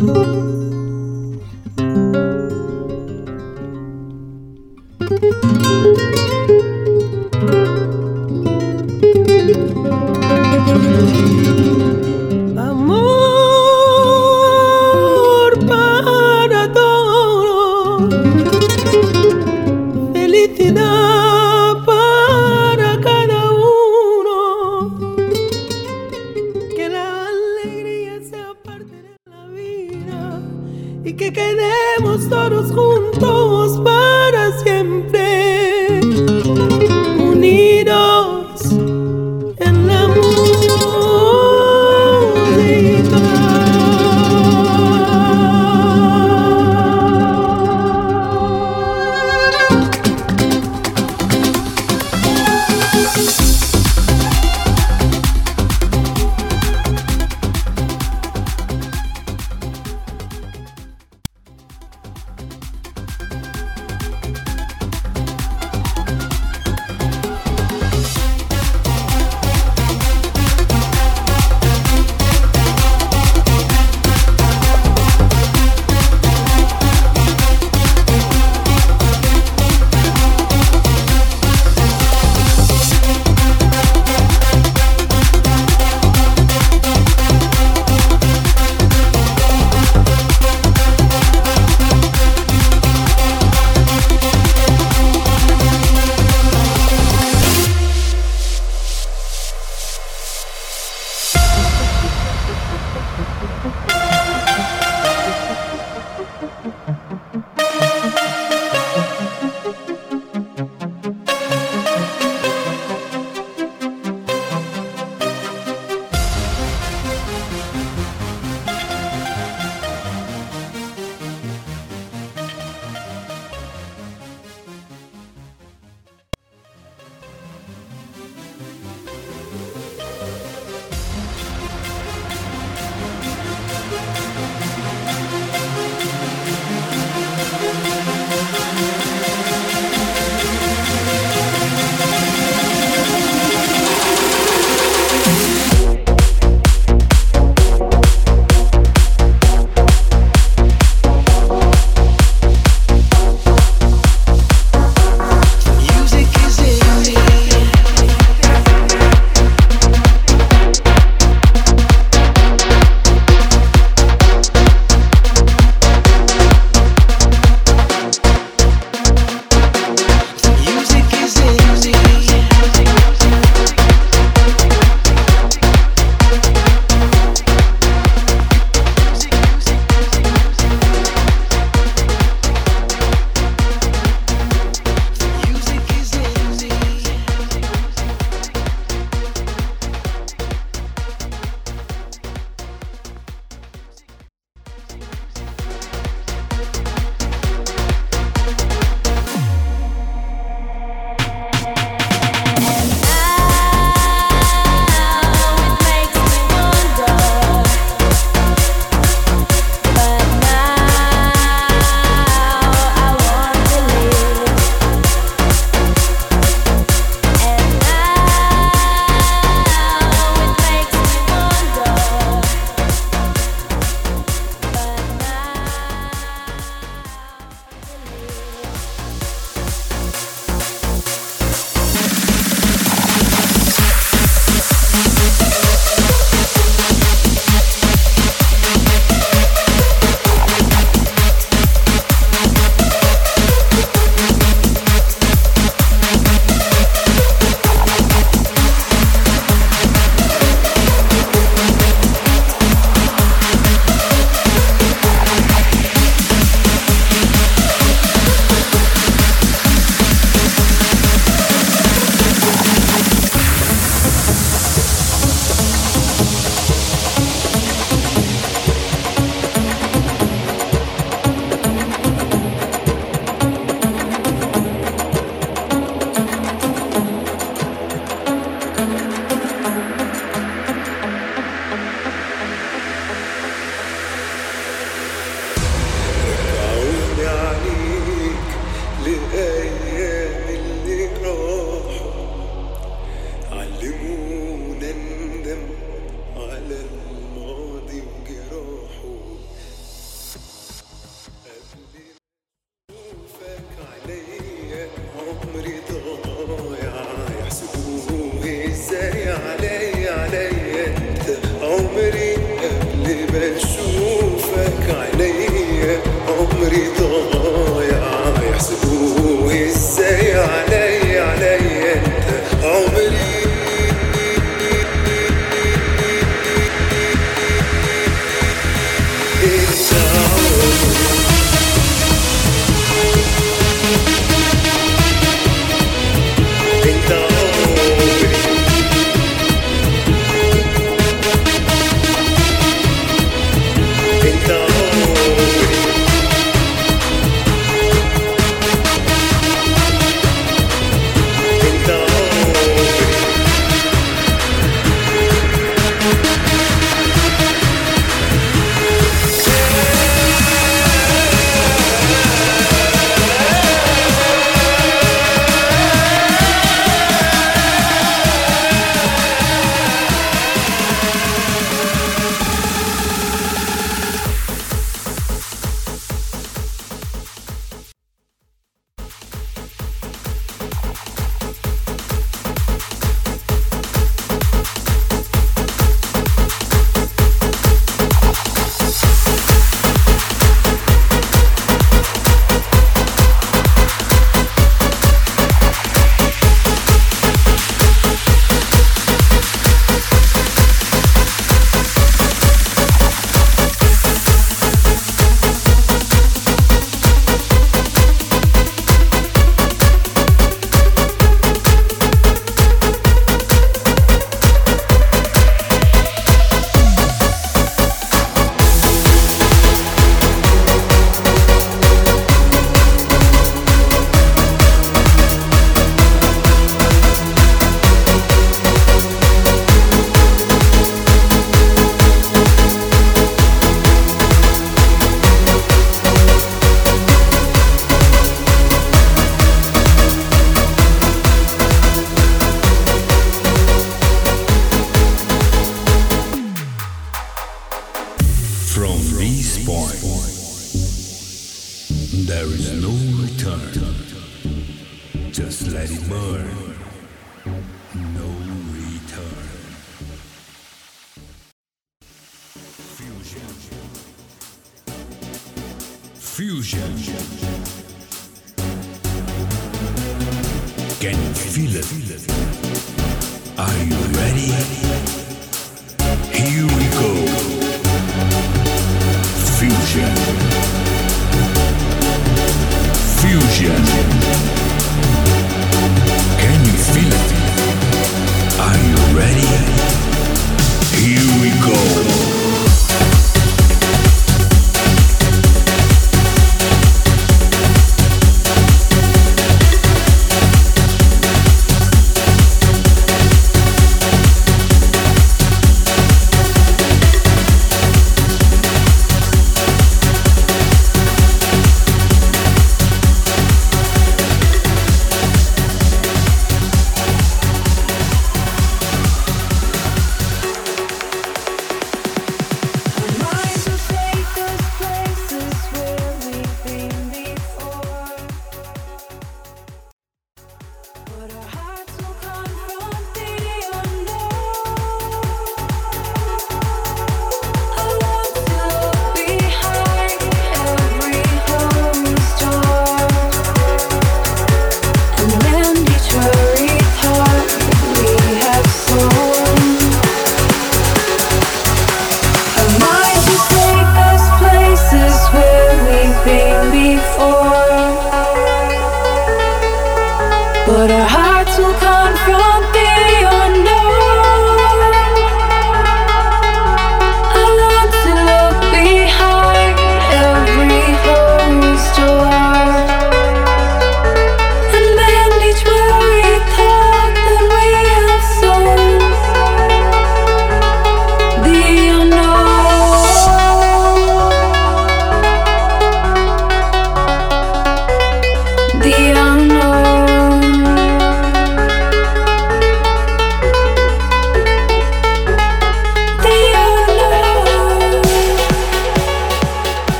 Amor Just let it burn. No return. Fusion. Fusion. Can you feel it? go.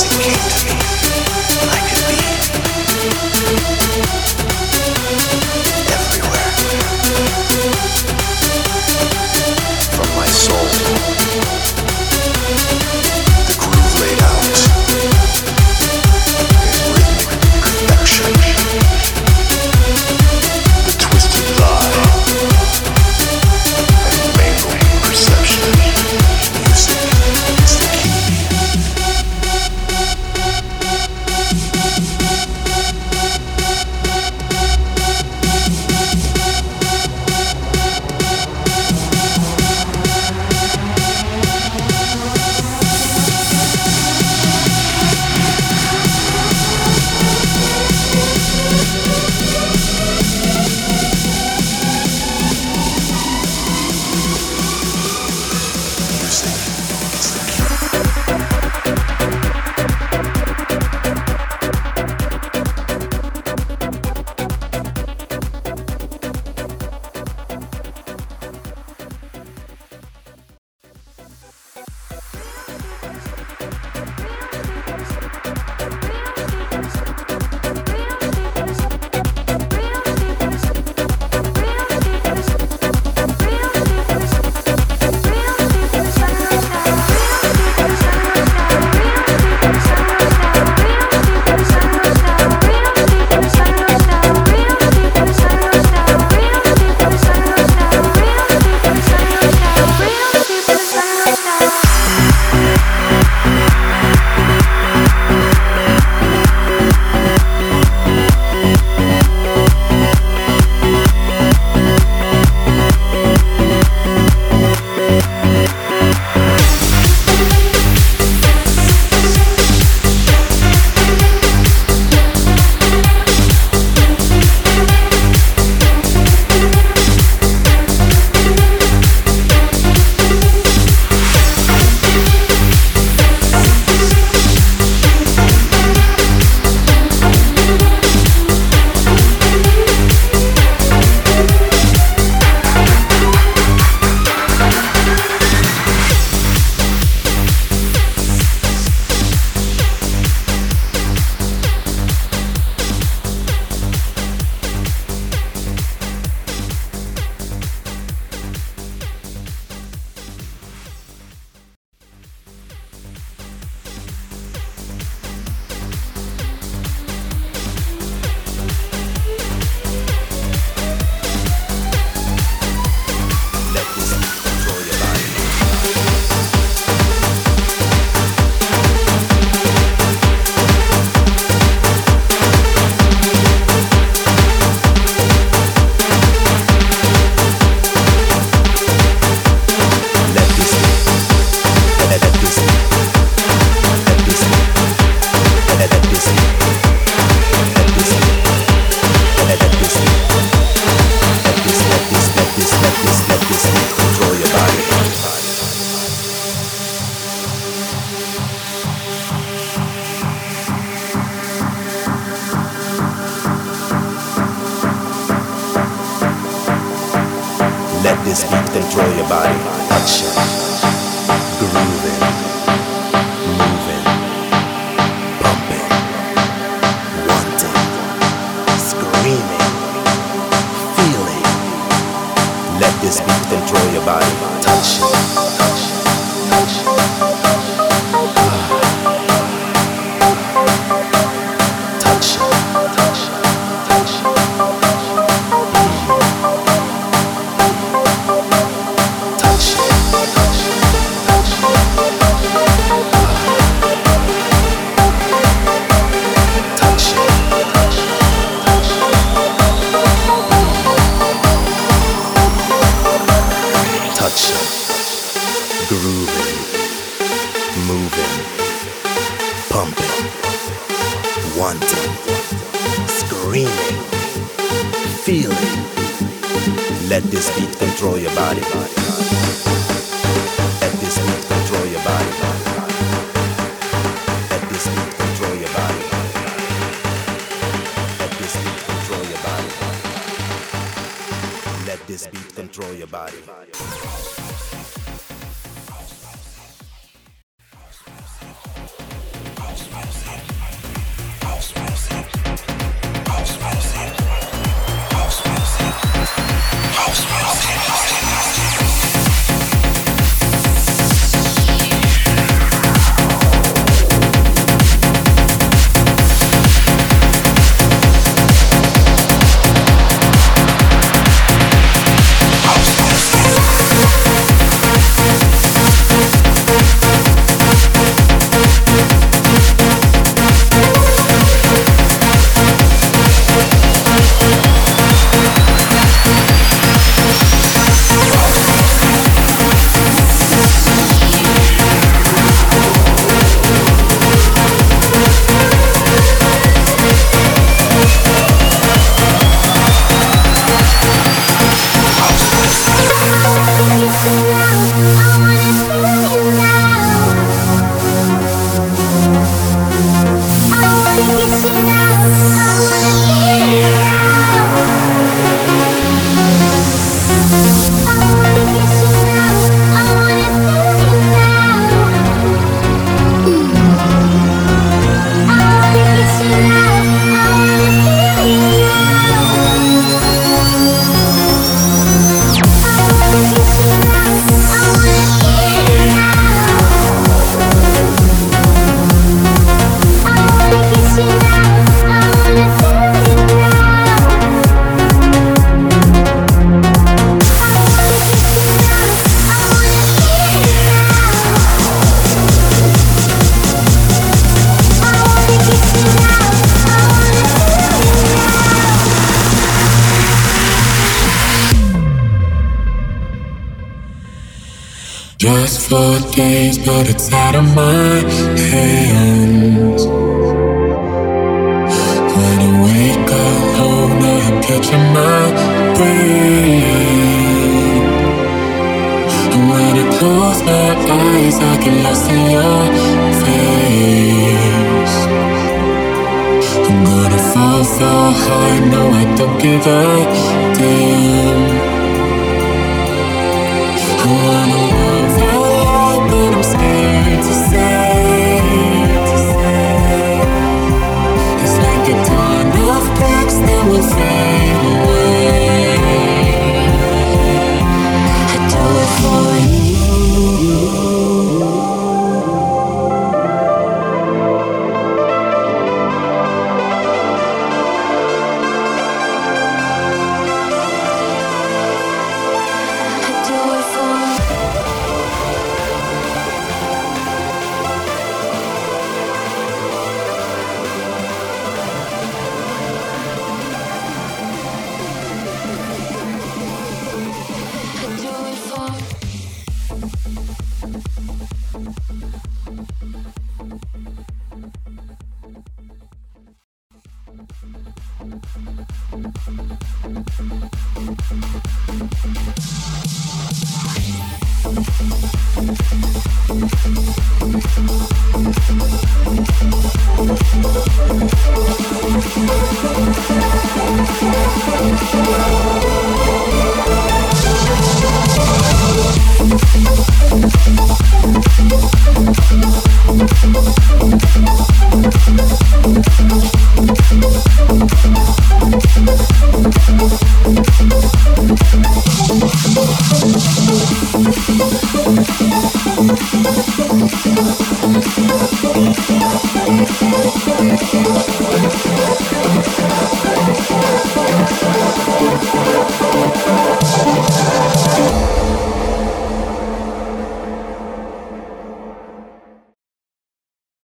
Classic Kingdom. This beat control your body. It. Grooving. Moving. Pumping. Wanting. Screaming. Feeling. Let this beat control your body. This beat control your body. Four days, but it's out of my hands. When I wake up alone, I am catching my breath. And when I close my eyes, I get lost in your face. I'm gonna fall so high, no, I don't give a damn. See.